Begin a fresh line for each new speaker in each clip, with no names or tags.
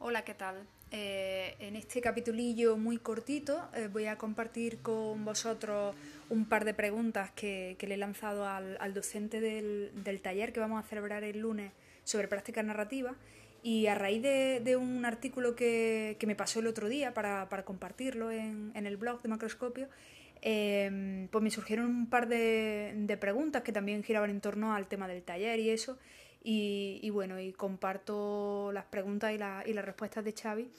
Hola, ¿qué tal? Eh, en este capitulillo muy cortito eh, voy a compartir con vosotros un par de preguntas que, le he lanzado al, docente del, taller que vamos a celebrar el lunes sobre práctica narrativa y a raíz de, un artículo que, me pasó el otro día para, compartirlo en, el blog de Macroscopio, eh, pues me surgieron un par de preguntas que también giraban en torno al tema del taller y eso y, y, bueno, y comparto las preguntas y, la, y, las respuestas de Xavi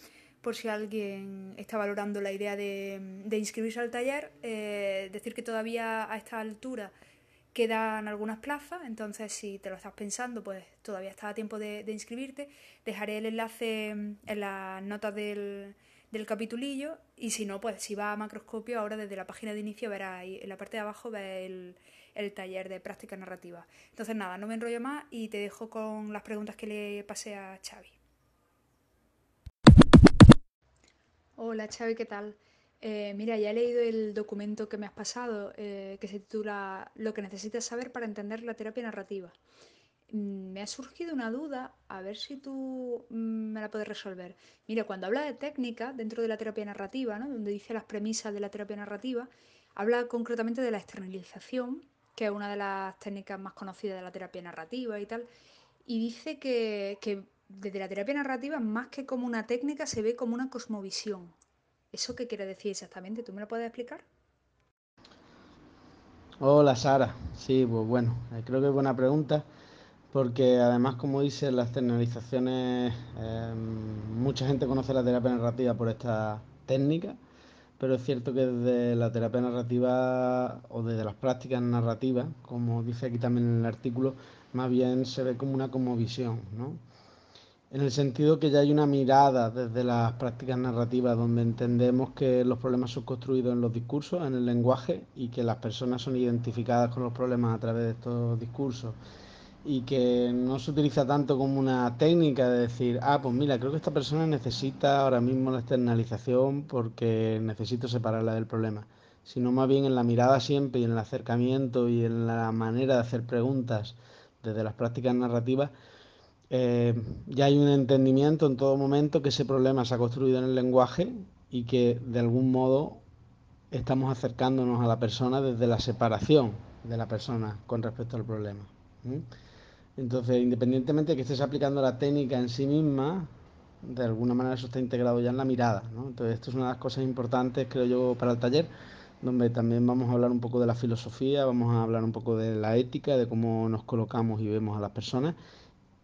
por si alguien está valorando la idea de, de inscribirse al taller. Eh, decir que todavía a esta altura quedan algunas plazas, entonces si te lo estás pensando, pues todavía está a tiempo de, de inscribirte. Dejaré el enlace en las notas del, del capitulillo y si no, pues si va a macroscopio, ahora desde la página de inicio verás ahí en la parte de abajo ve el, el taller de práctica narrativa. Entonces nada, no me enrollo más y te dejo con las preguntas que le pasé a Xavi. Hola Xavi, ¿qué tal? Eh, mira, ya he leído el documento que me has pasado, eh, que se titula Lo que necesitas saber para entender la terapia narrativa. Mm, me ha surgido una duda, a ver si tú mm, me la puedes resolver. Mira, cuando habla de técnica dentro de la terapia narrativa, ¿no? donde dice las premisas de la terapia narrativa, habla concretamente de la externalización, que es una de las técnicas más conocidas de la terapia narrativa y tal, y dice que, desde la terapia narrativa, más que como una técnica, se ve como una cosmovisión. ¿Eso qué quiere decir exactamente? ¿Tú me lo puedes explicar?
Hola Sara, sí, pues bueno, eh, creo que es buena pregunta porque además, como dice, las externalizaciones, eh, mucha gente conoce la terapia narrativa por esta técnica pero es cierto que desde la terapia narrativa o desde las prácticas narrativas, como dice aquí también en el artículo, más bien se ve como una como visión, ¿no? En el sentido que ya hay una mirada desde las prácticas narrativas donde entendemos que los problemas son construidos en los discursos, en el lenguaje, y que las personas son identificadas con los problemas a través de estos discursos y que no se utiliza tanto como una técnica de decir, ah, pues mira, creo que esta persona necesita ahora mismo la externalización porque necesito separarla del problema, sino más bien en la mirada siempre y en el acercamiento y en la manera de hacer preguntas desde las prácticas narrativas, eh, ya hay un entendimiento en todo momento que ese problema se ha construido en el lenguaje y que de algún modo estamos acercándonos a la persona desde la separación de la persona con respecto al problema. Entonces, independientemente de que estés aplicando la técnica en sí misma, de alguna manera eso está integrado ya en la mirada. ¿no? Entonces, esto es una de las cosas importantes, creo yo, para el taller, donde también vamos a hablar un poco de la filosofía, vamos a hablar un poco de la ética, de cómo nos colocamos y vemos a las personas.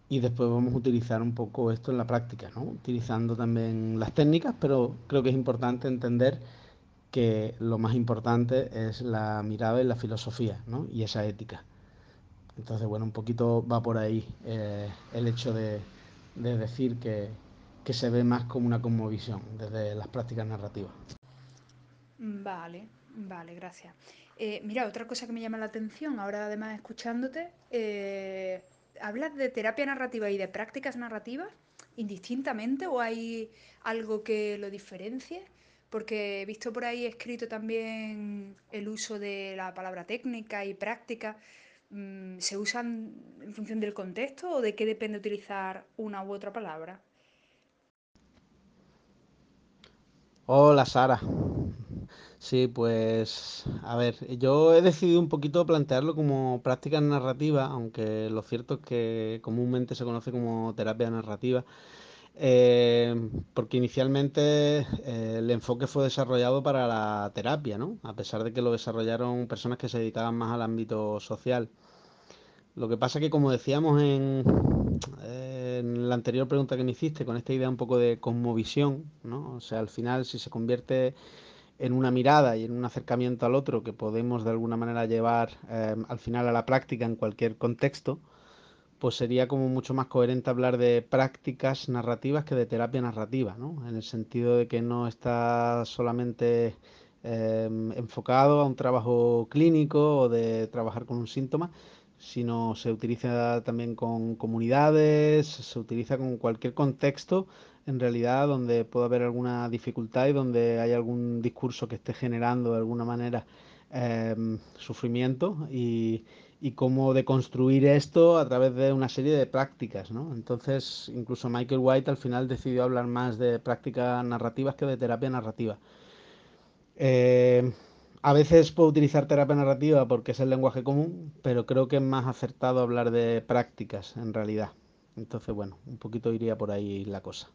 Y después vamos a utilizar un poco esto en la práctica, ¿no? utilizando también las técnicas, pero creo que es importante entender que lo más importante es la mirada y la filosofía ¿no? y esa ética. Entonces, bueno, un poquito va por ahí eh, el hecho de, de decir que, que, se ve más como una conmovisión desde las prácticas narrativas.
Vale, vale, gracias. Eh, mira, otra cosa que me llama la atención, ahora además escuchándote, eh, ¿hablas de terapia narrativa y de prácticas narrativas indistintamente o hay algo que lo diferencie? Porque he visto por ahí escrito también el uso de la palabra técnica y práctica. Mm, ¿Se usan en función del contexto o de qué depende utilizar una u otra palabra?
Hola Sara. Sí, pues a ver, yo he decidido un poquito plantearlo como práctica narrativa, aunque lo cierto es que comúnmente se conoce como terapia narrativa, eh, porque inicialmente eh, el enfoque fue desarrollado para la terapia, ¿no? A pesar de que lo desarrollaron personas que se dedicaban más al ámbito social. Lo que pasa que, como decíamos en, la anterior pregunta que me hiciste, con esta idea un poco de cosmovisión, ¿no? O sea, al final, si se convierte en una mirada y en un acercamiento al otro que podemos de alguna manera llevar eh, al final a la práctica en cualquier contexto, pues sería como mucho más coherente hablar de prácticas narrativas que de terapia narrativa, ¿no? En el sentido de que no está solamente eh, enfocado a un trabajo clínico o de trabajar con un síntoma, sino se utiliza también con comunidades, se utiliza con cualquier contexto en realidad donde pueda haber alguna dificultad y donde hay algún discurso que esté generando de alguna manera eh, sufrimiento y, y cómo deconstruir esto a través de una serie de prácticas, ¿no? Entonces, incluso Michael White al final decidió hablar más de prácticas narrativas que de terapia narrativa. Eh, a veces puedo utilizar terapia narrativa porque es el lenguaje común, pero creo que es más acertado hablar de prácticas en realidad. Entonces, bueno, un poquito iría por ahí la cosa.